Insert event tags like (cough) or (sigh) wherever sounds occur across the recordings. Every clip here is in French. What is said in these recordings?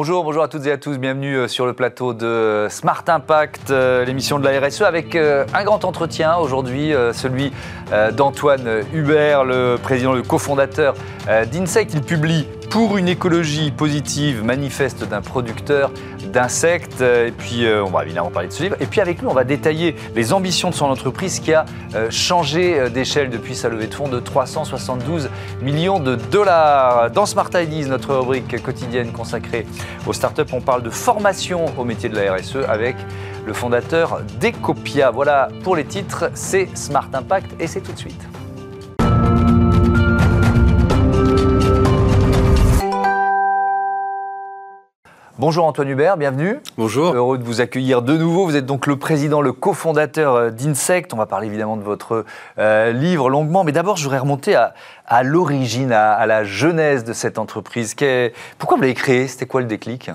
Bonjour, bonjour à toutes et à tous, bienvenue euh, sur le plateau de Smart Impact, euh, l'émission de la RSE avec euh, un grand entretien aujourd'hui, celui d'Antoine Hubert, le président, le cofondateur d'Insect. Il publie pour une écologie positive, manifeste d'un producteur d'insectes. Et puis, euh, on va évidemment parler de ce livre. Et puis, avec lui, on va détailler les ambitions de son entreprise qui a euh, changé euh, d'échelle depuis sa levée de fonds de 372 millions de dollars. Dans Smart Ideas, notre rubrique quotidienne consacrée aux startups, on parle de formation au métier de la RSE avec le fondateur d'Ecopia. Voilà pour les titres, c'est Smart Impact et c'est tout de suite. Bonjour Antoine Hubert, bienvenue. Bonjour. Heureux de vous accueillir de nouveau. Vous êtes donc le président, le cofondateur euh, d'Insect. On va parler évidemment de votre euh, livre longuement, mais d'abord je voudrais remonter à, l'origine, à, la genèse de cette entreprise. Pourquoi vous l'avez créée? C'était quoi le déclic?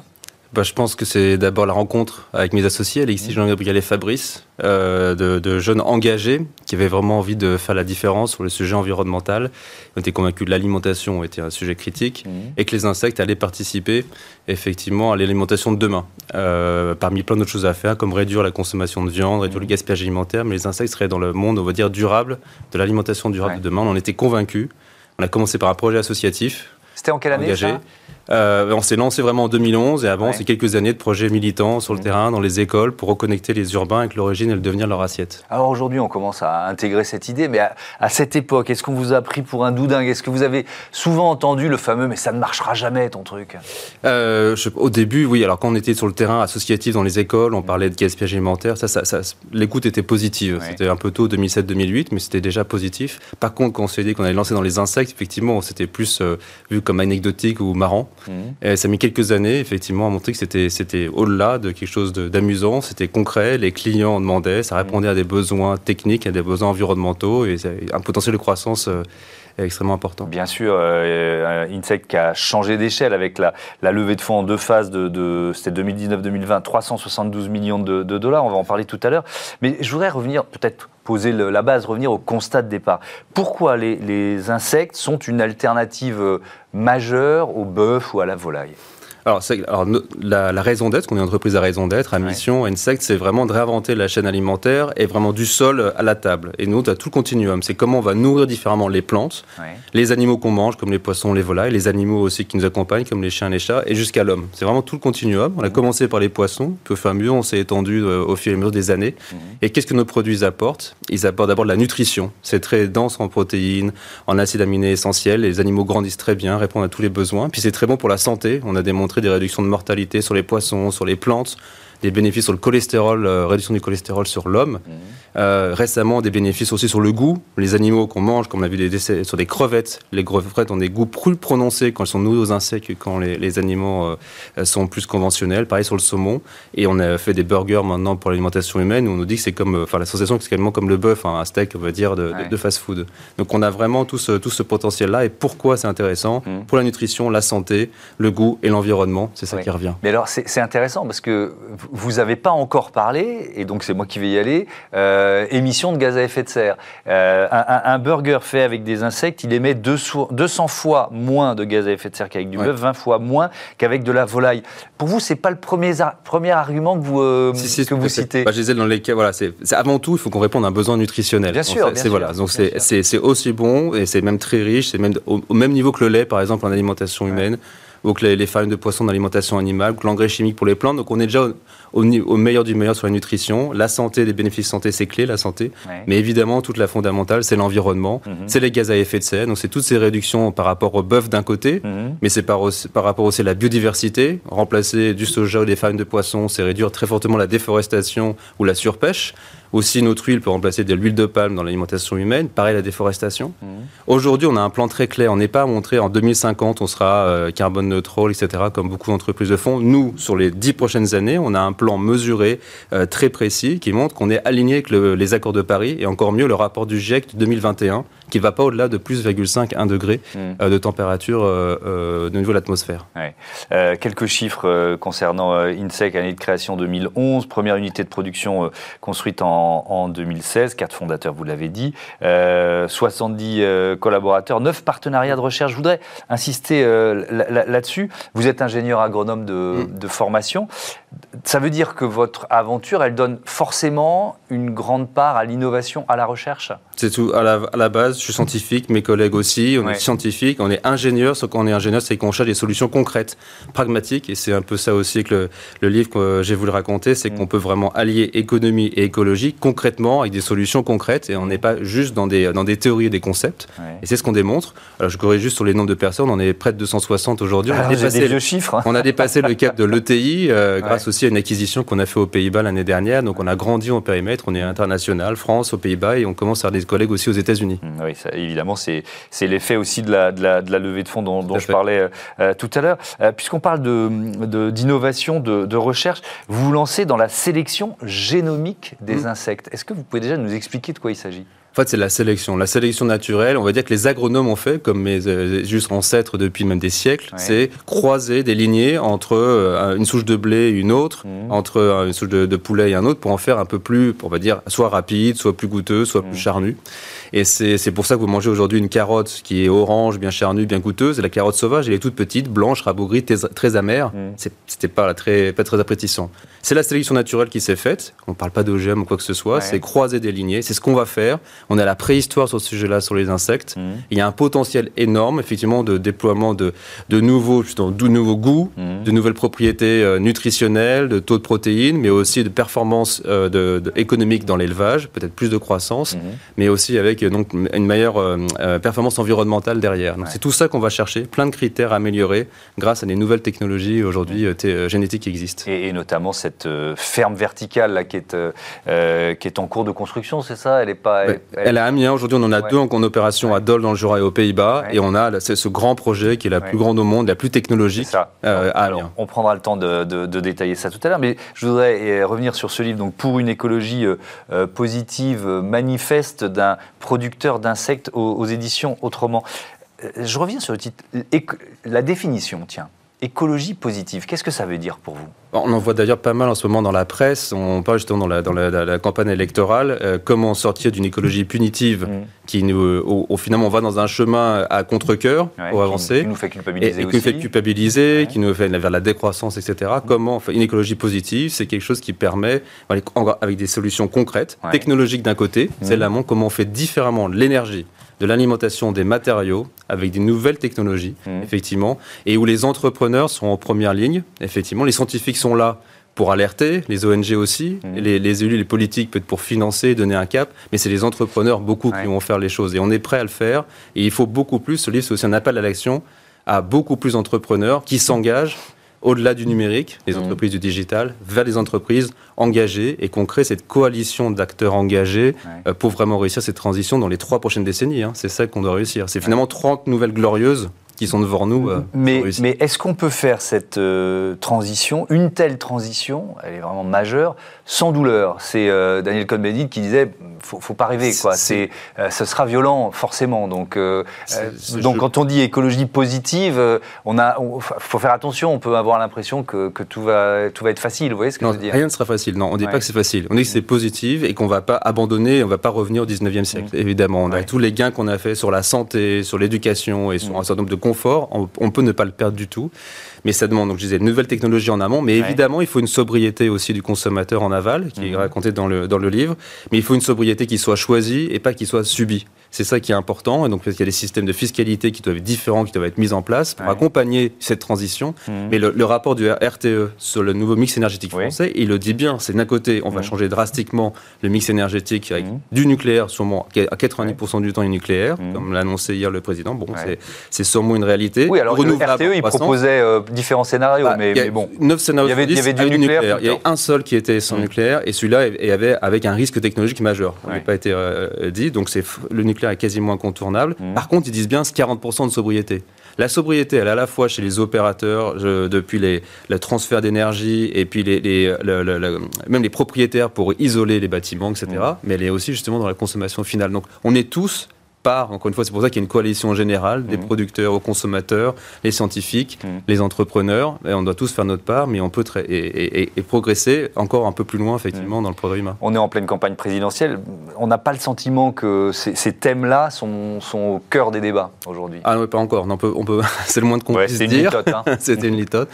Bah, je pense que c'est d'abord la rencontre avec mes associés, Alexis, mmh. Jean-Gabriel et Fabrice, euh, de, jeunes engagés qui avaient vraiment envie de faire la différence sur le sujet environnemental. Ils étaient convaincus que l'alimentation était un sujet critique mmh. et que les insectes allaient participer effectivement à l'alimentation de demain. Euh, parmi plein d'autres choses à faire, comme réduire la consommation de viande, réduire le mmh. gaspillage alimentaire, mais les insectes seraient dans le monde, on va dire, durable, de l'alimentation durable de demain. On en était convaincus. On a commencé par un projet associatif. C'était en quelle année ça? Euh, on s'est lancé vraiment en 2011 et avant, c'est quelques années de projets militants sur le mmh. terrain, dans les écoles, pour reconnecter les urbains avec l'origine et le devenir de leur assiette. Alors aujourd'hui, on commence à intégrer cette idée, mais à, cette époque, est-ce qu'on vous a pris pour un doudingue? Est-ce que vous avez souvent entendu le fameux « mais ça ne marchera jamais ton truc? Euh, Au début, oui. Alors quand on était sur le terrain associatif dans les écoles, on parlait de gaspillage alimentaire, ça, ça, l'écoute était positive. C'était un peu tôt, 2007-2008, mais c'était déjà positif. Par contre, quand on s'est dit qu'on allait lancer dans les insectes, effectivement, c'était plus euh, vu comme anecdotique ou marrant. Mmh. Et ça a mis quelques années, effectivement, à montrer que c'était, c'était au-delà de quelque chose d'amusant, c'était concret, les clients en demandaient, ça répondait à des besoins techniques, à des besoins environnementaux, et un potentiel de croissance euh, extrêmement important. Bien sûr, euh, Insect qui a changé d'échelle avec la, la, levée de fonds en deux phases de, de c'était 2019-2020, 372 millions de, de, dollars, on va en parler tout à l'heure. Mais je voudrais revenir peut-être poser la base, revenir au constat de départ. Pourquoi les, insectes sont une alternative euh, majeure au bœuf ou à la volaille? Alors, alors la, la, raison d'être, qu'on est une entreprise à raison d'être, à mission, Insect, c'est vraiment de réinventer la chaîne alimentaire et vraiment du sol à la table. Et nous, on a tout le continuum. C'est comment on va nourrir différemment les plantes, les animaux qu'on mange, comme les poissons, les volailles, les animaux aussi qui nous accompagnent, comme les chiens, les chats, et jusqu'à l'homme. C'est vraiment tout le continuum. On a commencé par les poissons, puis au fur et à mesure, on s'est étendu euh, au fur et à mesure des années. Et qu'est-ce que nos produits apportent? Ils apportent d'abord de la nutrition. C'est très dense en protéines, en acides aminés essentiels. Les animaux grandissent très bien, répondent à tous les besoins. Puis c'est très bon pour la santé. On a démontré des réductions de mortalité sur les poissons, sur les plantes, des bénéfices sur le cholestérol, euh, réduction du cholestérol sur l'homme. Mmh. Euh, récemment, des bénéfices aussi sur le goût. Les animaux qu'on mange, comme on a vu des décès sur des crevettes, les crevettes ont des goûts plus prononcés quand elles sont nourries aux insectes que quand les, animaux euh, sont plus conventionnels. Pareil sur le saumon. Et on a fait des burgers maintenant pour l'alimentation humaine où on nous dit que c'est comme, enfin, la sensation c'est quasiment comme le bœuf, hein, un steak, on va dire, de, fast-food. Donc on a vraiment tout ce, tout ce potentiel-là. Et pourquoi c'est intéressant? Mmh. Pour la nutrition, la santé, le goût et l'environnement. C'est ça qui revient. Mais alors, c'est intéressant parce que vous n'avez pas encore parlé, et donc c'est moi qui vais y aller. Euh, émissions de gaz à effet de serre. Euh, un, burger fait avec des insectes, il émet 200 fois moins de gaz à effet de serre qu'avec du bœuf, 20 fois moins qu'avec de la volaille. Pour vous, c'est pas le premier, premier argument que vous, euh, que vous citez bah, Je disais dans les cas, voilà, c'est avant tout, il faut qu'on réponde à un besoin nutritionnel. Bien sûr, c'est voilà, donc c'est aussi bon et c'est même très riche, c'est même au, même niveau que le lait, par exemple, en alimentation humaine ou que les, les farines de poisson d'alimentation animale, que l'engrais chimique pour les plantes. Donc on est déjà au, au, meilleur du meilleur sur la nutrition. La santé, les bénéfices santé, c'est clé, la santé. Mais évidemment, toute la fondamentale, c'est l'environnement, mhm. c'est les gaz à effet de serre. Donc c'est toutes ces réductions par rapport au bœuf d'un côté, mhm. mais c'est par, par, rapport aussi à la biodiversité. Remplacer du soja ou des farines de poisson, c'est réduire très fortement la déforestation ou la surpêche. Aussi, notre huile peut remplacer de l'huile de palme dans l'alimentation humaine. Pareil, la déforestation. Mhm. Aujourd'hui, on a un plan très clair. On n'est pas montré en 2050, on sera euh, carbone neutral, etc., comme beaucoup d'entreprises le font. Nous, sur les dix prochaines années, on a un plan mesuré, euh, très précis, qui montre qu'on est aligné avec les accords de Paris et encore mieux le rapport du GIEC de 2021 qui ne va pas au-delà de plus 1,5 1 degré mm. de température de niveau de l'atmosphère. quelques chiffres concernant INSEC, année de création 2011, première unité de production construite en, en 2016, quatre fondateurs, vous l'avez dit, 70 collaborateurs, 9 partenariats de recherche. Je voudrais insister là-dessus. Vous êtes ingénieur agronome de, mm. de formation. Ça veut dire que votre aventure, elle donne forcément une grande part à l'innovation, à la recherche? C'est tout. À la, base, suis scientifique, mes collègues aussi, on est scientifiques, on est ingénieur. Ce qu'on est ingénieur, c'est qu'on cherche des solutions concrètes, pragmatiques. Et c'est un peu ça aussi que le, livre que j'ai voulu raconter, c'est mm. qu'on peut vraiment allier économie et écologie concrètement avec des solutions concrètes. Et on n'est pas juste dans des, dans des théories et des concepts. Et c'est ce qu'on démontre. Alors, je corrige juste sur les nombres de personnes. On est près de 260 aujourd'hui. On, a dépassé le chiffre. On a dépassé le cap de l'ETI euh, grâce aussi à une acquisition qu'on a fait aux Pays-Bas l'année dernière. Donc, on a grandi en périmètre. On est international, France, aux Pays-Bas, et on commence à avoir des collègues aussi aux États-Unis. Mmh, oui, évidemment, c'est l'effet aussi de la, de, la, de la, levée de fonds dont, je parlais euh, euh, tout à l'heure. Euh, puisqu'on parle d'innovation, de, de, recherche, vous vous lancez dans la sélection génomique des mmh. insectes. Est-ce que vous pouvez déjà nous expliquer de quoi il s'agit? En fait, c'est la sélection. La sélection naturelle, on va dire que les agronomes ont fait, comme mes euh, juste ancêtres depuis même des siècles, c'est croiser des lignées entre euh, une souche de blé et une autre, mmh. entre euh, une souche de, poulet et un autre, pour en faire un peu plus, on va dire, soit rapide, soit plus goûteux, soit plus mmh. charnu. Et c'est pour ça que vous mangez aujourd'hui une carotte qui est orange, bien charnue, bien goûteuse. Et la carotte sauvage, elle est toute petite, blanche, rabougrie, très, amère. Mm. C'était pas très, pas très appétissant. C'est la sélection naturelle qui s'est faite. On parle pas d'OGM ou quoi que ce soit. C'est croiser des lignées. C'est ce qu'on va faire. On a la préhistoire sur ce sujet-là, sur les insectes. Mm. Il y a un potentiel énorme, effectivement, de déploiement de, de nouveaux, de nouveaux goûts, mm. de nouvelles propriétés euh, nutritionnelles, de taux de protéines, mais aussi de performance euh, de, économique dans l'élevage, peut-être plus de croissance, mais aussi avec donc une meilleure euh, euh, performance environnementale derrière. Donc c'est tout ça qu'on va chercher, plein de critères à améliorer grâce à des nouvelles technologies aujourd'hui euh, génétiques qui existent. Et, notamment cette ferme verticale là, qui, est, qui est en cours de construction, c'est ça? Elle est pas. Elle, a Amiens aujourd'hui, on en a deux en, opération à Dole dans le Jura et aux Pays-Bas, et on a ce grand projet qui est la plus grande au monde, la plus technologique à Amiens. on prendra le temps de, de, détailler ça tout à l'heure, mais je voudrais revenir sur ce livre, donc pour une écologie positive, manifeste d'un producteur d'insectes aux, éditions Autrement. Euh, je reviens sur le titre. La définition, tiens. Écologie positive, qu'est-ce que ça veut dire pour vous? On en voit d'ailleurs pas mal en ce moment dans la presse, on parle justement dans la, dans la, campagne électorale, euh, comment sortir d'une écologie punitive mm. qui nous, au, finalement, on va dans un chemin à contre-coeur pour avancer. Qui nous fait culpabiliser et, aussi. Qui nous fait culpabiliser, qui nous fait vers la décroissance, etc. Mm. Comment Une écologie positive, c'est quelque chose qui permet, avec des solutions concrètes, technologiques d'un côté, mm. c'est l'amont, comment on fait différemment l'énergie de l'alimentation des matériaux avec des nouvelles technologies, mmh. effectivement, et où les entrepreneurs sont en première ligne, effectivement. Les scientifiques sont là pour alerter, les ONG aussi, mmh. les, élus, les politiques peut-être pour financer, donner un cap, mais c'est les entrepreneurs beaucoup qui vont faire les choses et on est prêt à le faire. Et il faut beaucoup plus. Ce livre, c'est aussi un appel à l'action à beaucoup plus d'entrepreneurs qui s'engagent au-delà du numérique, les mmh. entreprises du digital, vers les entreprises engagées et qu'on crée cette coalition d'acteurs engagés euh, pour vraiment réussir cette transition dans les trois prochaines décennies. Hein. C'est ça qu'on doit réussir. C'est finalement 30 nouvelles glorieuses qui sont devant nous. Euh, mais, mais est-ce qu'on peut faire cette euh, transition, une telle transition, elle est vraiment majeure, sans douleur? C'est Daniel Cohn-Bendit qui disait faut, faut pas rêver, quoi. C'est, euh, ce sera violent, forcément. Donc, euh, euh, quand on dit écologie positive, on a, faut faire attention. On peut avoir l'impression que, que, tout va, tout va être facile. Vous voyez ce que je veux dire? Rien ne sera facile. Non, on ne dit pas que c'est facile. On dit que c'est positif et qu'on va pas abandonner, on va pas revenir au 19e siècle. Mmh. Évidemment, on a tous les gains qu'on a fait sur la santé, sur l'éducation et sur mmh. un certain nombre de conforts. On, on peut ne pas le perdre du tout mais ça demande, donc je disais, une nouvelle technologie en amont, mais évidemment, il faut une sobriété aussi du consommateur en aval, qui est mmh. raconté dans le, dans le livre, mais il faut une sobriété qui soit choisie et pas qui soit subie. C'est ça qui est important. Et donc, il y a des systèmes de fiscalité qui doivent être différents, qui doivent être mis en place pour accompagner cette transition. Mmh. Mais le, rapport du RTE sur le nouveau mix énergétique français, il le dit bien. C'est d'un côté, on va mmh. changer drastiquement le mix énergétique avec mmh. du nucléaire, sûrement à 90% du temps, du nucléaire, comme l'a annoncé hier le président. Bon, c'est sûrement une réalité. Oui, alors le RTE, il proposait euh, différents scénarios, bah, mais, bon. Neuf scénarios. Il y avait, du, nucléaire. Il y a un seul qui était sans nucléaire, et celui-là avait avec un risque technologique majeur. Ça n'a pas été euh, dit. Donc, c'est le nucléaire est quasiment incontournable. Mmh. Par contre, ils disent bien 40% de sobriété. La sobriété, elle est à la fois chez les opérateurs, depuis les, le transfert d'énergie et puis les, même les propriétaires pour isoler les bâtiments, etc. Mmh. Mais elle est aussi justement dans la consommation finale. Donc on est tous part, encore une fois, c'est pour ça qu'il y a une coalition générale des mmh. producteurs aux consommateurs, les scientifiques, mmh. les entrepreneurs, et on doit tous faire notre part, mais on peut et, progresser encore un peu plus loin, effectivement, mmh. dans le progrès humain. On est en pleine campagne présidentielle, on n'a pas le sentiment que ces, thèmes-là sont, au cœur des débats aujourd'hui Ah non, pas encore, on peut, on peut, (laughs) c'est le moins de qu'on puisse dire. Hein. (laughs) C'était une litote.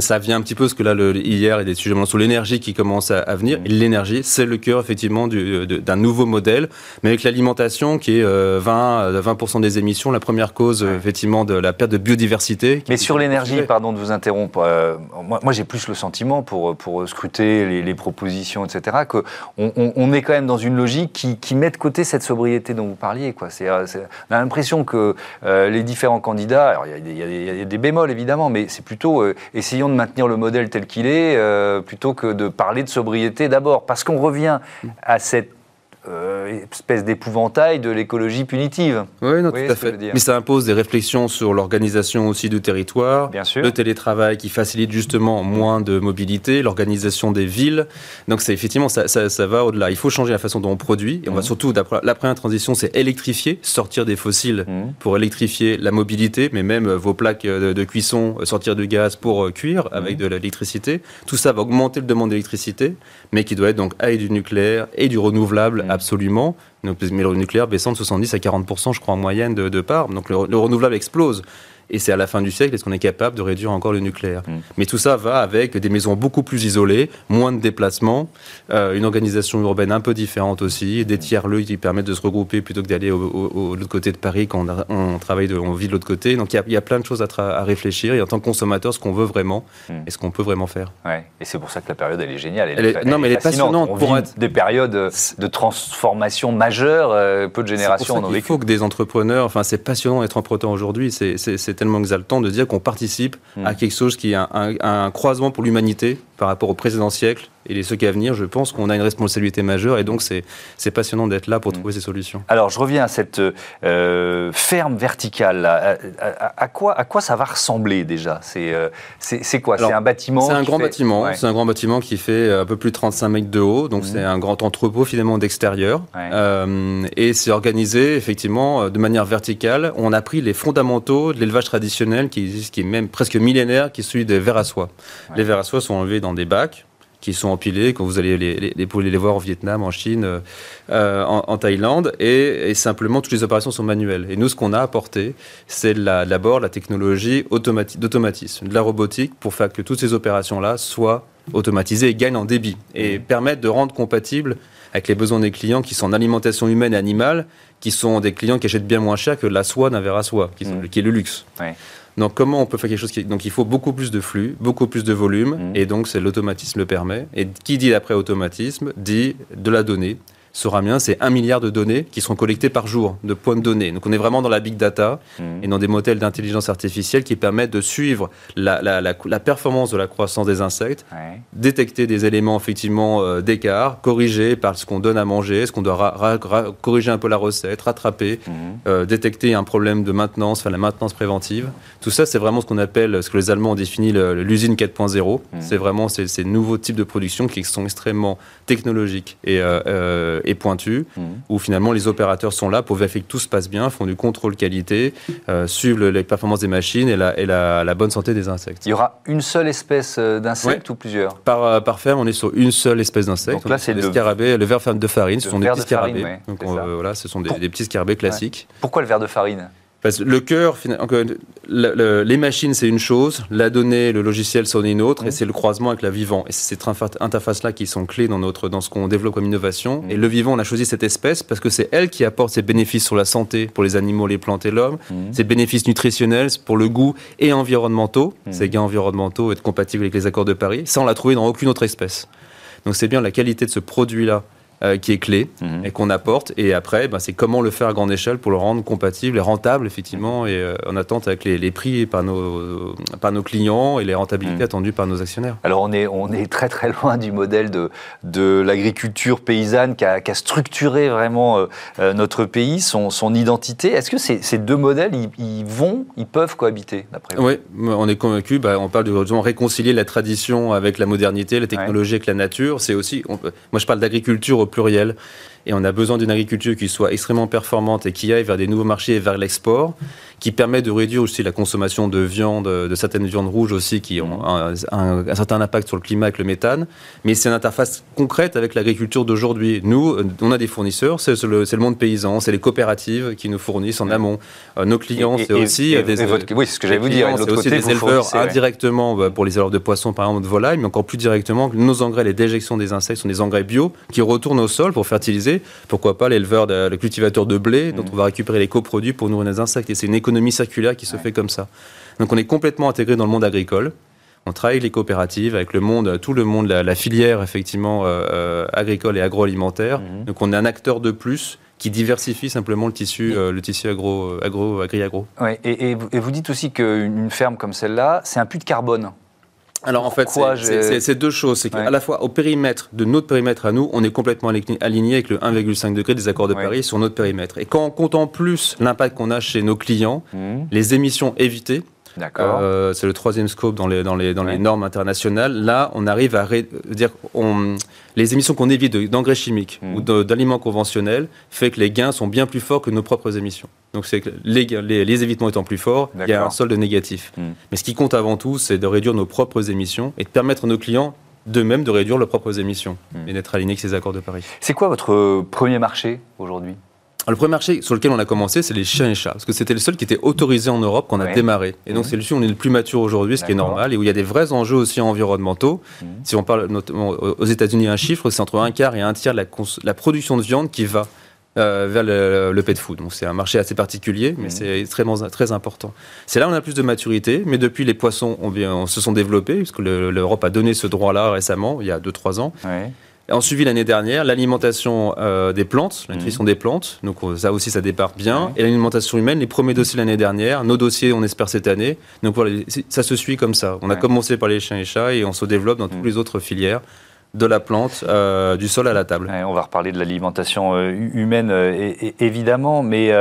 Ça vient un petit peu, parce que là, le, hier, il y a des sujets sur l'énergie qui commencent à, venir, l'énergie, c'est le cœur, effectivement, d'un nouveau modèle, mais avec l'alimentation qui est... Euh, 20, 20 euh, des émissions, la première cause euh, effectivement de la perte de biodiversité. Mais sur l'énergie, pardon de vous interrompre, euh, moi, j'ai plus le sentiment pour, pour scruter les, propositions, etc., qu'on on, est quand même dans une logique qui, qui, met de côté cette sobriété dont vous parliez. Quoi. on a l'impression que les différents candidats, il y, y, a des bémols évidemment, mais c'est plutôt essayons de maintenir le modèle tel qu'il est, plutôt que de parler de sobriété d'abord, parce qu'on revient à cette euh, espèce d'épouvantail de l'écologie punitive. Oui, non, tout à fait. Mais ça impose des réflexions sur l'organisation aussi du territoire, Bien sûr. le télétravail qui facilite justement moins de mobilité, l'organisation des villes. Donc c'est effectivement, ça, ça, va au-delà. Il faut changer la façon dont on produit. Et on va mmh. surtout, la première transition, c'est électrifier, sortir des fossiles mmh. pour électrifier la mobilité, mais même euh, vos plaques euh, de, cuisson, sortir du gaz pour cuire avec mmh. de l'électricité. Tout ça va augmenter le demande d'électricité, mais qui doit être donc et du nucléaire et du renouvelable absolument. mais le nucléaire baissant de 70 à 40% je crois, en moyenne de, de. Donc le renouvelable explose et c'est à la fin du siècle est-ce qu'on est capable de réduire encore le nucléaire. Mm. Mais tout ça va avec des maisons beaucoup plus isolées, moins de déplacements, euh, une organisation urbaine un peu différente aussi, des tiers-lieux qui permettent de se regrouper plutôt que d'aller au, l'autre côté de Paris quand on, travaille, de, on vit de l'autre côté. Donc il y, a, plein de choses à, réfléchir et en tant que consommateur, ce qu'on veut vraiment mm. et ce qu'on peut vraiment faire. Ouais. Et c'est pour ça que la période, elle est géniale. Elle, est, non, mais elle est passionnante. pour être... des périodes de transformation majeure, euh, peu de générations en ont Il faut que des entrepreneurs, enfin c'est passionnant d'être entrepreneur aujourd'hui, c'est tellement exaltant de dire qu'on participe à quelque chose qui est un croisement pour l'humanité par rapport au précédent siècle et les ceux qui à venir, je pense qu'on a une responsabilité majeure et donc c'est passionnant d'être là pour mm. trouver ces solutions. Alors je reviens à cette euh, ferme verticale. À, quoi, à quoi ça va ressembler déjà? Euh, C'est quoi? C'est un bâtiment C'est un grand bâtiment. C'est un grand bâtiment qui fait un peu plus de 35 mètres de haut. Donc mm. c'est un grand entrepôt finalement d'extérieur. Euh, et c'est organisé effectivement de manière verticale. On a pris les fondamentaux de l'élevage traditionnel qui existe, qui est même presque millénaire, qui est celui des vers à soie. Les vers à soie sont enlevés dans des bacs qui sont empilés, quand vous allez les, les, les, les voir au Vietnam, en Chine, euh, euh, en, Thaïlande, et, simplement toutes les opérations sont manuelles. Et nous, ce qu'on a apporté, c'est d'abord la technologie d'automatisme, de la robotique, pour faire que toutes ces opérations-là soient automatisées et gagnent en débit, et mmh. permettent de rendre compatibles avec les besoins des clients qui sont en alimentation humaine et animale, qui sont des clients qui achètent bien moins cher que la soie d'un verre à soie, qui, mmh. qui est le luxe. Donc comment on peut faire quelque chose qui... Donc il faut beaucoup plus de flux, beaucoup plus de volume, mmh. et donc c'est l'automatisme le permet. Et qui dit après automatisme dit de la donnée, Soramien, c'est un milliard de données qui sont collectées par jour, de points de données. Donc on est vraiment dans la big data mmh. et dans des modèles d'intelligence artificielle qui permettent de suivre la, performance de la croissance des insectes, détecter des éléments effectivement euh, d'écart, corriger par ce qu'on donne à manger, ce qu'on doit corriger un peu la recette, rattraper, mmh. euh, détecter un problème de maintenance, faire la maintenance préventive. Tout ça, c'est vraiment ce qu'on appelle, ce que les Allemands ont défini l'usine 4.0. Mmh. C'est vraiment ces, ces, nouveaux types de production qui sont extrêmement technologiques et euh, et pointu, mmh. où finalement les opérateurs sont là pour vérifier que tout se passe bien, font du contrôle qualité, euh, suivent les performances des machines et, la, et la, bonne santé des insectes. Il y aura une seule espèce euh, d'insecte ou plusieurs? Par, euh, par ferme, on est sur une seule espèce d'insecte. Donc là, c'est le scarabée, le ver de farine. Ce sont des petits scarabées. Donc voilà, ce sont des, petits scarabées classiques. Pourquoi le ver de farine? Parce que le cœur, les machines, c'est une chose, la donnée, le logiciel, c'en est une autre, et mmh. c'est le croisement avec la vivant. Et c'est cette interface-là qui sont clés dans, notre, dans ce qu'on développe comme innovation. Mmh. Et le vivant, on a choisi cette espèce parce que c'est elle qui apporte ses bénéfices sur la santé pour les animaux, les plantes et l'homme, mmh. ses bénéfices nutritionnels pour le goût et environnementaux, ces gains environnementaux, être compatibles avec les accords de Paris. Ça, on l'a trouvé dans aucune autre espèce. Donc c'est bien la qualité de ce produit-là euh, qui est clé mhm. et qu'on apporte. Et après, ben, c'est comment le faire à grande échelle pour le rendre compatible et rentable, effectivement, et euh, en attente avec les, prix par nos, par nos clients et les rentabilités mhm. attendues par nos actionnaires. Alors, on est, on est très très loin du modèle de, de l'agriculture paysanne qui a, qui a, structuré vraiment euh, notre pays, son, son identité. Est-ce que ces, ces, deux modèles, ils, vont, ils peuvent cohabiter, d'après vous? Oui, on est convaincu. Bah, on parle de réconcilier la tradition avec la modernité, la technologie avec la nature. C'est aussi, moi je parle d'agriculture au pluriel. Et on a besoin d'une agriculture qui soit extrêmement performante et qui aille vers des nouveaux marchés et vers l'export, qui permet de réduire aussi la consommation de viande, de certaines viandes rouges aussi, qui ont un, certain impact sur le climat avec le méthane. Mais c'est une interface concrète avec l'agriculture d'aujourd'hui. Nous, on a des fournisseurs, c'est le, le, monde paysan, c'est les coopératives qui nous fournissent en amont. Euh, nos clients, c'est aussi des... oui, c'est ce que j'allais vous dire. C'est aussi des éleveurs indirectement pour les éleveurs de poissons, par exemple, de volailles, mais encore plus directement, nos engrais, les déjections des insectes sont des engrais bio qui retournent au sol pour fertiliser. Pourquoi pas l'éleveur, le cultivateur de blé, dont mm. on va récupérer les coproduits pour nourrir les insectes. Et c'est une économie circulaire qui se fait comme ça. Donc on est complètement intégré dans le monde agricole. On travaille avec les coopératives, avec le monde, tout le monde, la, filière effectivement euh, euh, agricole et agroalimentaire. Mm-hmm. Donc on est un acteur de plus qui diversifie simplement le tissu, euh, le tissu agro, agro, agri-agro. et, vous dites aussi qu'une ferme comme celle-là, c'est un puits de carbone. Alors en fait, c'est deux choses. C'est qu'à la fois au périmètre de notre périmètre à nous, on est complètement aligné avec le 1,5 degré des accords de Paris sur notre périmètre. Et quand on compte en plus l'impact qu'on a chez nos clients, mmh. les émissions évitées, D'accord. Euh, c'est le troisième scope dans les, dans les, dans les normes internationales. Là, on arrive à dire on, les émissions qu'on évite d'engrais chimiques mmh. ou d'aliments conventionnels fait que les gains sont bien plus forts que nos propres émissions. Donc c'est que les, les, évitements étant plus forts, il y a un solde négatif. Mmh. Mais ce qui compte avant tout, c'est de réduire nos propres émissions et de permettre à nos clients de même de réduire leurs propres émissions mmh. et d'être alignés avec ces accords de Paris. C'est quoi votre premier marché aujourd'hui? Le premier marché sur lequel on a commencé, c'est les chiens et chats, parce que c'était le seul qui était autorisé en Europe qu'on a démarré. Et donc, c'est le où on est le plus mature aujourd'hui, ce qui est normal, et où il y a des vrais enjeux aussi environnementaux. Mhm. Si on parle notamment aux États-Unis, un chiffre, c'est entre un quart et un tiers de la, production de viande qui va euh, vers le, pet food. Donc c'est un marché assez particulier, mais mhm. c'est extrêmement très important. C'est là où on a plus de maturité, mais depuis les poissons on, se sont développés, puisque l'Europe a donné ce droit-là récemment, il y a 2-3 ans. En suivi l'année dernière, l'alimentation euh, des plantes, la nutrition mhm. des plantes. Donc ça aussi, ça départ bien. Et l'alimentation humaine, les premiers dossiers l'année dernière, nos dossiers, on espère cette année. Donc voilà, ça se suit comme ça. On a commencé par les chiens et chats et on se développe dans toutes mhm. les autres filières de la plante, euh, du sol à la table. on va reparler de l'alimentation euh, humaine, euh, évidemment, mais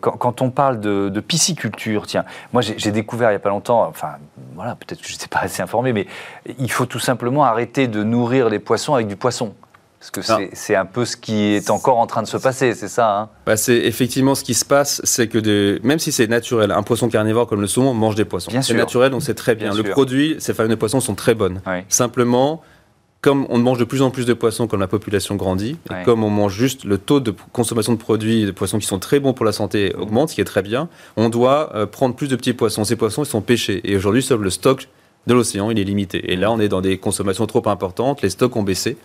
quand, on parle de, pisciculture, tiens, moi j'ai découvert il n'y a pas longtemps, enfin voilà, peut-être que je n'étais pas assez informé, mais il faut tout simplement arrêter de nourrir les poissons avec du poisson. Parce que c'est un peu ce qui est encore en train de se passer, c'est ça hein? Bah C'est effectivement ce qui se passe, c'est que même si c'est naturel, un poisson carnivore comme le saumon mange des poissons. C'est naturel, donc c'est très bien. le produit, ces de poissons sont très bonnes. Simplement, comme on mange de plus en plus de poissons comme la population grandit, et comme on mange juste le taux de consommation de produits de poissons qui sont très bons pour la santé augmente, ce qui est très bien, on doit euh, prendre plus de petits poissons. Ces poissons, ils sont pêchés. Et aujourd'hui, seul le stock de l'océan, il est limité. Et là, on est dans des consommations trop importantes, les stocks ont baissé.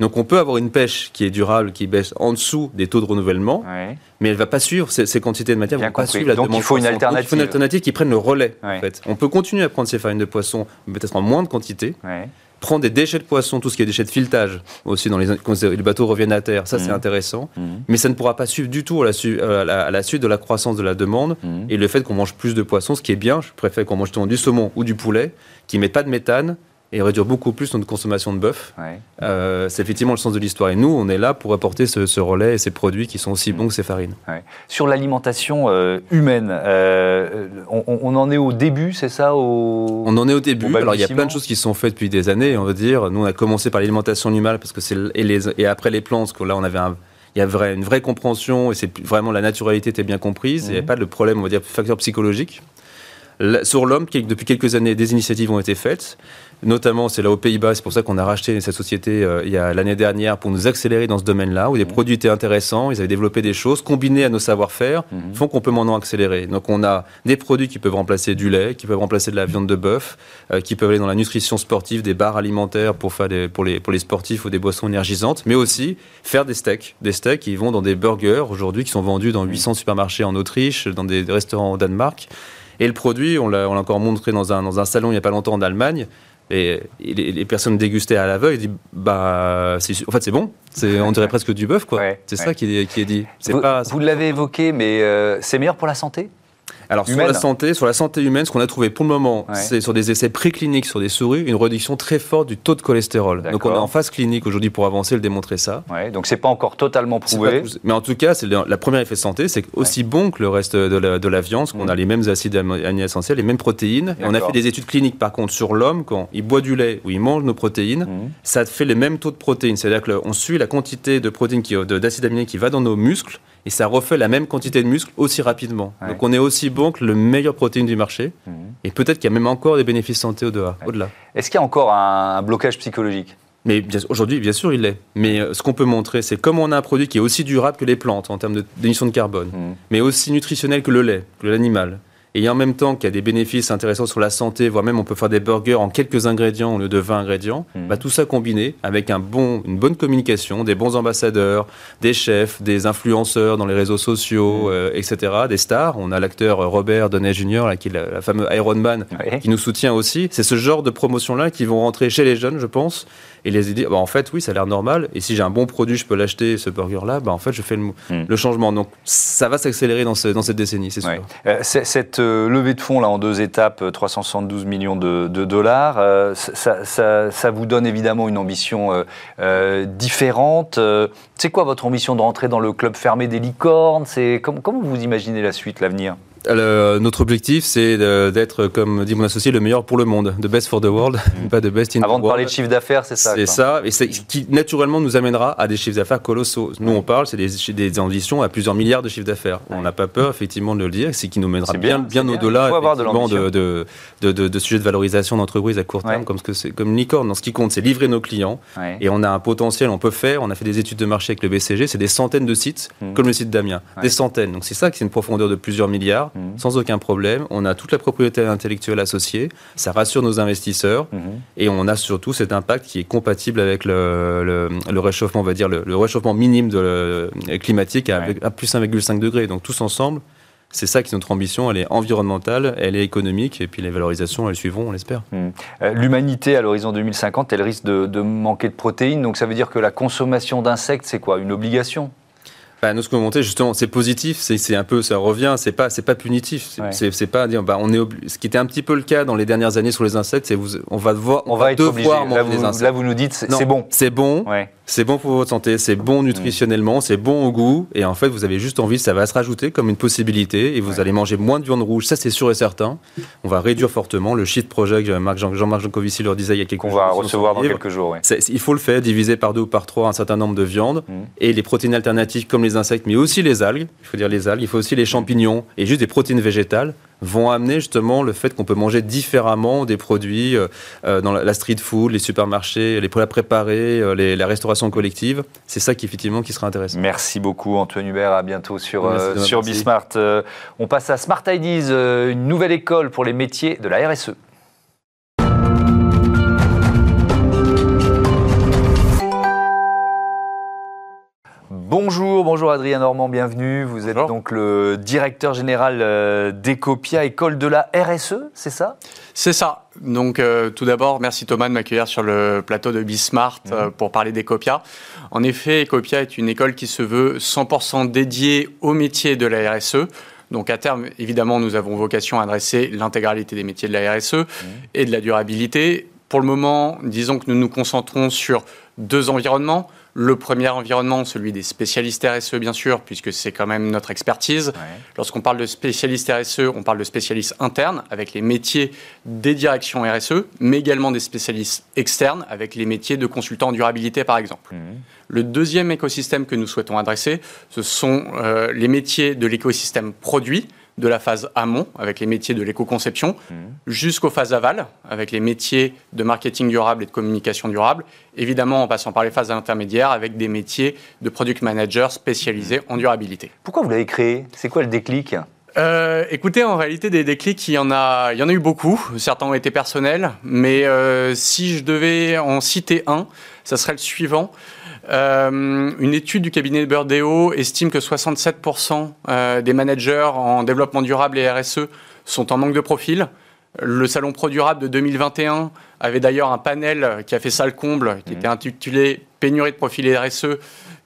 Donc on peut avoir une pêche qui est durable, qui baisse en dessous des taux de renouvellement, mais elle ne va pas suivre ces, quantités de matière, elle va pas suivre la Donc il faut une alternative. il faut une alternative qui prenne le relais. En fait. On peut continuer à prendre ces farines de poisson, peut-être en moins de quantité, prendre des déchets de poisson, tout ce qui est déchets de filetage, aussi dans les, quand les bateaux reviennent à terre, ça c'est mmh. intéressant. Mmh. Mais ça ne pourra pas suivre du tout à la, euh, à la, suite de la croissance de la demande mmh. et le fait qu'on mange plus de poissons, ce qui est bien. Je préfère qu'on mange du saumon ou du poulet, qui ne met pas de méthane, et réduire beaucoup plus notre consommation de bœuf. Euh, c'est effectivement le sens de l'histoire. Et nous, on est là pour apporter ce, relais et ces produits qui sont aussi mm. bons que ces farines. Sur l'alimentation euh, humaine, euh, on, en est au début, c'est ça au... On en est au début. Alors, il y a plein de choses qui sont faites depuis des années, on va dire. Nous, on a commencé par l'alimentation animale parce que c'est et, les, et après les plantes, parce que là, on avait un, il y a une vraie compréhension et c'est vraiment la naturalité était bien comprise. Il n'y a mm. pas de problème, on va dire, facteur psychologique. Sur l'homme, depuis quelques années, des initiatives ont été faites. Notamment, c'est là aux Pays-Bas, c'est pour ça qu'on a racheté cette société euh, il y a l'année dernière pour nous accélérer dans ce domaine-là, où les mmh. produits étaient intéressants, ils avaient développé des choses, combinées à nos savoir-faire, mmh. font qu'on peut maintenant accélérer. Donc on a des produits qui peuvent remplacer du lait, qui peuvent remplacer de la viande de bœuf, euh, qui peuvent aller dans la nutrition sportive, des barres alimentaires pour, faire des, pour, les, pour les sportifs ou des boissons énergisantes, mais aussi faire des steaks. Des steaks qui vont dans des burgers aujourd'hui, qui sont vendus dans 800 mmh. supermarchés en Autriche, dans des restaurants au Danemark. Et le produit, on l'a encore montré dans un, dans un salon il n'y a pas longtemps en Allemagne, et, les, personnes dégustaient à l'aveugle disent bah en fait c'est bon. C'est on dirait presque du bœuf quoi. C'est ça qui est, qui est dit. Vous, vous l'avez évoqué mais euh, c'est meilleur pour la santé? Alors sur la santé, sur la santé humaine, ce qu'on a trouvé pour le moment, c'est sur des essais précliniques sur des souris, une réduction très forte du taux de cholestérol. Donc on est en phase clinique aujourd'hui pour avancer le démontrer ça. Ouais, donc c'est pas encore totalement prouvé. mais en tout cas, c'est la première effet santé, c'est aussi bon que le reste de la, de la viande, qu'on mm. a les mêmes acides aminés essentiels, les mêmes protéines. Et on a fait des études cliniques par contre sur l'homme quand il boit du lait ou il mange nos protéines, mm. ça fait les mêmes taux de protéines. C'est-à-dire qu'on suit la quantité de protéines, d'acides aminés qui va dans nos muscles et ça refait la même quantité de muscles aussi rapidement. Donc on est aussi bon que le meilleur protéine du marché. Mhm. Et peut-être qu'il y a même encore des bénéfices santé au-delà. Est-ce qu'il y a encore un, blocage psychologique? Mais aujourd'hui, bien sûr, il l'est. Mais euh, ce qu'on peut montrer, c'est comme on a un produit qui est aussi durable que les plantes en termes d'émissions de, carbone, mhm. mais aussi nutritionnel que le lait, que l'animal, et en même temps qu'il y a des bénéfices intéressants sur la santé, voire même on peut faire des burgers en quelques ingrédients au lieu de 20 ingrédients, mmh. bah, tout ça combiné avec un bon, une bonne communication, des bons ambassadeurs, des chefs, des influenceurs dans les réseaux sociaux, mmh. euh, etc., des stars. On a l'acteur Robert Downey Jr., là, qui est la, fameuse Iron Man, qui nous soutient aussi. C'est ce genre de promotion-là qui vont rentrer chez les jeunes, je pense, et les idées, bah, en fait, oui, ça a l'air normal. Et si j'ai un bon produit, je peux l'acheter, ce burger-là, bah, en fait, je fais le, hmm. le changement. Donc, ça va s'accélérer dans, ce, dans, cette décennie, c'est sûr. Euh, cette euh, levée de fonds, là, en deux étapes, 372 euh, millions de, dollars, ça, ça, ça, vous donne évidemment une ambition différente. c'est quoi votre ambition de rentrer dans le club fermé des licornes? Comment, comment vous imaginez la suite, l'avenir? Notre objectif, c'est d'être, comme dit mon associé, le meilleur pour le monde, the best for the world, mm. (laughs) pas the best in Avant the world. Avant de parler de chiffre d'affaires, c'est ça. C'est ça, et c'est qui naturellement nous amènera à des chiffres d'affaires colossaux. Nous, on parle, c'est des, des, ambitions à plusieurs milliards de chiffres d'affaires. On n'a pas peur, effectivement, de le dire. C'est qui nous mènera bien, bien, au-delà de, de, de, de, sujets de valorisation d'entreprise à court terme, comme ce que c'est comme licorne. Dans ce qui compte, c'est livrer nos clients, et on a un potentiel, on peut faire. On a fait des études de marché avec le BCG, c'est des centaines de sites, mm. comme le site d'Amiens, des centaines. Donc c'est ça qui est une profondeur de plusieurs milliards. Mhm. sans aucun problème. On a toute la propriété intellectuelle associée, ça rassure nos investisseurs mhm. et on a surtout cet impact qui est compatible avec le, réchauffement, on va dire le, réchauffement minime de, climatique à, plus 1,5 degré. Donc tous ensemble, c'est ça qui est notre ambition. Elle est environnementale, elle est économique, et puis les valorisations, elles suivront, on l'espère. Mhm. Euh, l'humanité, à l'horizon 2050, elle risque de, manquer de protéines. Donc ça veut dire que la consommation d'insectes, c'est quoi? Une obligation? Bah, nous, ce qu'on montait, justement, c'est positif, c'est un peu, ça revient, c'est pas, pas punitif. C'est pas dire, bah, on est ce qui était un petit peu le cas dans les dernières années sur les insectes, c'est on va devoir, on, va, devoir manger des insectes. Là, vous nous dites, c'est bon. C'est bon. C'est bon pour votre santé, c'est bon nutritionnellement, c'est bon au goût, et en fait, vous avez juste envie, ça va se rajouter comme une possibilité, et vous allez manger moins de viande rouge, ça c'est sûr et certain. On va réduire fortement le shit project, Jean-Marc Jancovici leur disait il y a quelques jours. Qu'on va recevoir dans quelques jours, Il faut le faire, diviser par deux ou par trois un certain nombre de viandes, mm. et les protéines alternatives comme les insectes, mais aussi les algues, il faut dire les algues, il faut aussi les champignons, et juste des protéines végétales vont amener justement le fait qu'on peut manger différemment des produits euh, euh, dans la street food, les supermarchés, les plats préparés, euh, les, la restauration collective. C'est ça qui effectivement qui sera intéressant. Merci beaucoup Antoine Hubert, à bientôt sur, sur Bismart. on passe à Smart Ideas, une nouvelle école pour les métiers de la RSE. Bonjour, bonjour Adrien Normand, bienvenue. Vous êtes donc le directeur général euh, d'Ecopia, école de la RSE, c'est ça? C'est ça. Donc euh, tout d'abord, merci Thomas de m'accueillir sur le plateau de Bismart euh, mhm. pour parler d'Ecopia. En effet, Ecopia est une école qui se veut 100% dédiée au métier de la RSE. Donc à terme, évidemment, nous avons vocation à adresser l'intégralité des métiers de la RSE mhm. et de la durabilité. Pour le moment, disons que nous nous concentrons sur deux environnements. Le premier environnement, celui des spécialistes RSE, bien sûr, puisque c'est quand même notre expertise. Lorsqu'on parle de spécialistes RSE, on parle de spécialistes internes, avec les métiers des directions RSE, mais également des spécialistes externes, avec les métiers de consultants en durabilité, par exemple. Mmh. Le deuxième écosystème que nous souhaitons adresser, ce sont euh, les métiers de l'écosystème produit, de la phase amont, avec les métiers de l'éco-conception, mmh. jusqu'aux phases aval, avec les métiers de marketing durable et de communication durable, évidemment en passant par les phases intermédiaires, avec des métiers de product manager spécialisés en durabilité. Pourquoi vous l'avez créé? C'est quoi le déclic? Euh, écoutez, en réalité, des déclics, il y en a, il y en a eu beaucoup. Certains ont été personnels, mais euh, si je devais en citer un, ça serait le suivant. Euh, une étude du cabinet de Burdeo estime que 67% euh, des managers en développement durable et RSE sont en manque de profil. Le Salon Pro Durable de 2021 avait d'ailleurs un panel qui a fait ça le comble, qui mmh. était intitulé Pénurie de profil RSE.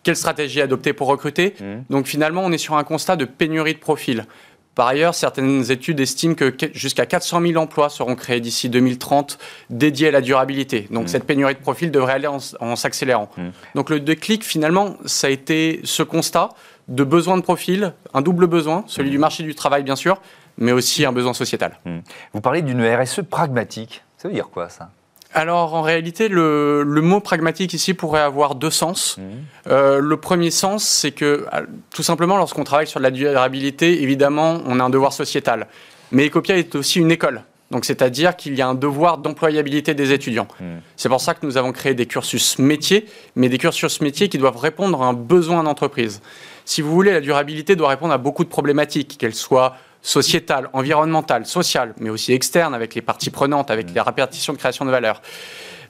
Quelle stratégie adopter pour recruter? Mmh. Donc finalement, on est sur un constat de pénurie de profil. Par ailleurs, certaines études estiment que jusqu'à 400 000 emplois seront créés d'ici 2030 dédiés à la durabilité. Donc mmh. cette pénurie de profils devrait aller en, s'accélérant. Mmh. Donc le déclic, finalement, ça a été ce constat de besoin de profil, un double besoin, celui du marché du travail bien sûr, mais aussi un besoin sociétal. Mmh. Vous parlez d'une RSE pragmatique. Ça veut dire quoi ça? Alors en réalité, le, mot pragmatique ici pourrait avoir deux sens. Mhm. Euh, le premier sens, c'est que euh, tout simplement, lorsqu'on travaille sur la durabilité, évidemment, on a un devoir sociétal. Mais Ecopia est aussi une école. Donc c'est-à-dire qu'il y a un devoir d'employabilité des étudiants. Mhm. C'est pour ça que nous avons créé des cursus métiers, mais des cursus métiers qui doivent répondre à un besoin d'entreprise. Si vous voulez, la durabilité doit répondre à beaucoup de problématiques, qu'elles soient sociétale, environnementale, sociale, mais aussi externe avec les parties prenantes, avec les répartitions de création de valeur.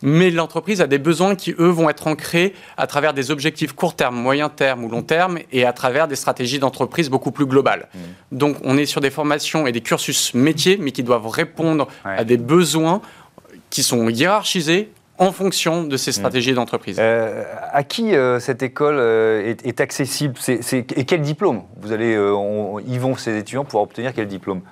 Mais l'entreprise a des besoins qui, eux, vont être ancrés à travers des objectifs court terme, moyen terme ou long terme et à travers des stratégies d'entreprise beaucoup plus globales. Mmh. Donc, on est sur des formations et des cursus métiers, mais qui doivent répondre à des besoins qui sont hiérarchisés en fonction de ces mm. stratégies d'entreprise. Euh, à qui euh, cette école euh, est, accessible? Et quel diplôme? Vous allez, y vont ces étudiants pour obtenir quel diplôme?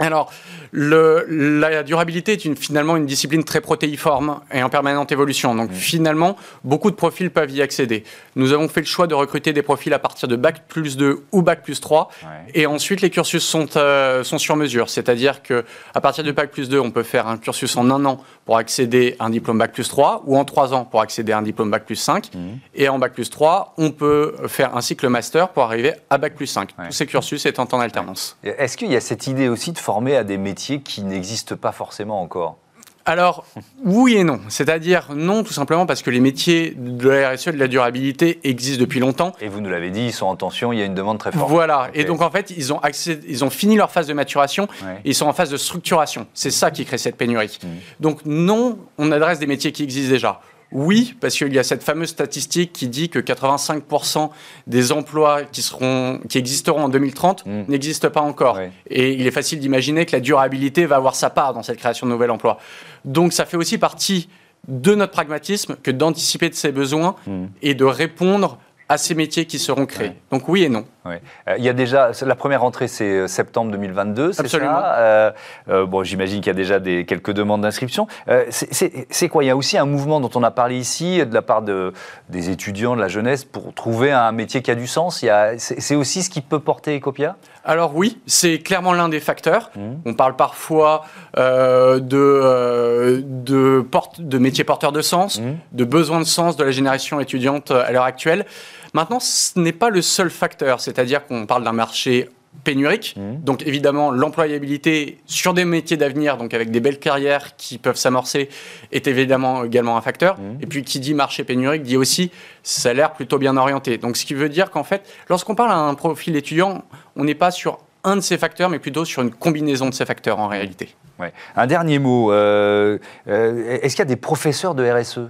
Alors, le, la durabilité est une, finalement une discipline très protéiforme et en permanente évolution. Donc, mm. finalement, beaucoup de profils peuvent y accéder. Nous avons fait le choix de recruter des profils à partir de Bac plus 2 ou Bac plus 3. Et ensuite, les cursus sont, euh, sont sur mesure. C'est-à-dire qu'à partir de Bac plus 2, on peut faire un cursus en un an pour accéder à un diplôme Bac plus 3 ou en trois ans pour accéder à un diplôme Bac plus 5. Mm. Et en Bac plus 3, on peut faire un cycle master pour arriver à Bac plus 5. Tous ces cursus étant en alternance. Est-ce qu'il y a cette idée aussi de former à des métiers qui n'existent pas forcément encore alors, oui et non. C'est-à-dire non, tout simplement parce que les métiers de la RSE, de la durabilité, existent depuis longtemps. Et vous nous l'avez dit, ils sont en tension, il y a une demande très forte. Voilà. Et donc, en fait, ils ont, ils ont fini leur phase de maturation et ils sont en phase de structuration. C'est ça qui crée cette pénurie. Mmh. Donc, non, on adresse des métiers qui existent déjà. Oui, parce qu'il y a cette fameuse statistique qui dit que 85% des emplois qui, seront, qui existeront en 2030 mm. n'existent pas encore. Et il est facile d'imaginer que la durabilité va avoir sa part dans cette création de nouveaux emplois. Donc ça fait aussi partie de notre pragmatisme que d'anticiper de ces besoins mm. et de répondre à ces métiers qui seront créés. Donc oui et non. Euh, il y a déjà la première entrée, c'est euh, septembre 2022, c'est ça? Euh, Bon, j'imagine qu'il y a déjà des, quelques demandes d'inscription. c'est quoi? Il y a aussi un mouvement dont on a parlé ici de la part de, des étudiants, de la jeunesse, pour trouver un métier qui a du sens? C'est aussi ce qui peut porter Ecopia? Alors oui, c'est clairement l'un des facteurs. Mmh. On parle parfois de, de, porte, de métiers porteurs de sens, mmh. de besoins de sens de la génération étudiante à l'heure actuelle. Maintenant, ce n'est pas le seul facteur, c'est-à-dire qu'on parle d'un marché pénurique. Mmh. Donc évidemment, l'employabilité sur des métiers d'avenir, donc avec des belles carrières qui peuvent s'amorcer, est évidemment également un facteur. Mmh. Et puis qui dit marché pénurique dit aussi salaire plutôt bien orienté. Donc ce qui veut dire qu'en fait, lorsqu'on parle à un profil étudiant, on n'est pas sur un de ces facteurs, mais plutôt sur une combinaison de ces facteurs en réalité. Ouais. Un dernier mot. Euh, euh, est-ce qu'il y a des professeurs de RSE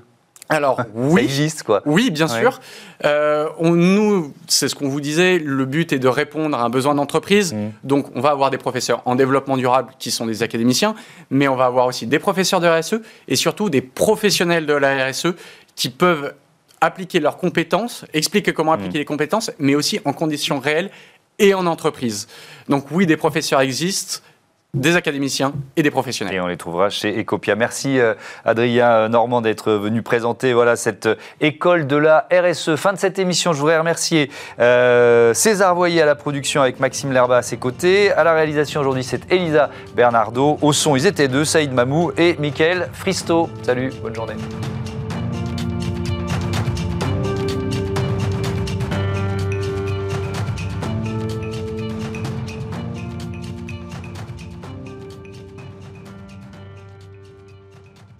alors oui, ça existe quoi. Oui, bien sûr. Euh, on, nous, c'est ce qu'on vous disait. Le but est de répondre à un besoin d'entreprise. Mm. Donc, on va avoir des professeurs en développement durable qui sont des académiciens, mais on va avoir aussi des professeurs de RSE et surtout des professionnels de la RSE qui peuvent appliquer leurs compétences, expliquer comment appliquer mm. les compétences, mais aussi en conditions réelles et en entreprise. Donc oui, des professeurs existent des académiciens et des professionnels. Et on les trouvera chez Ecopia. Merci euh, Adrien Normand d'être venu présenter voilà, cette euh, école de la RSE. Fin de cette émission, je voudrais remercier euh, César Voyer à la production avec Maxime Lerba à ses côtés. À la réalisation aujourd'hui, c'est Elisa Bernardo. Au son, ils étaient deux, Saïd Mamou et Mickaël Fristo. Salut, bonne journée.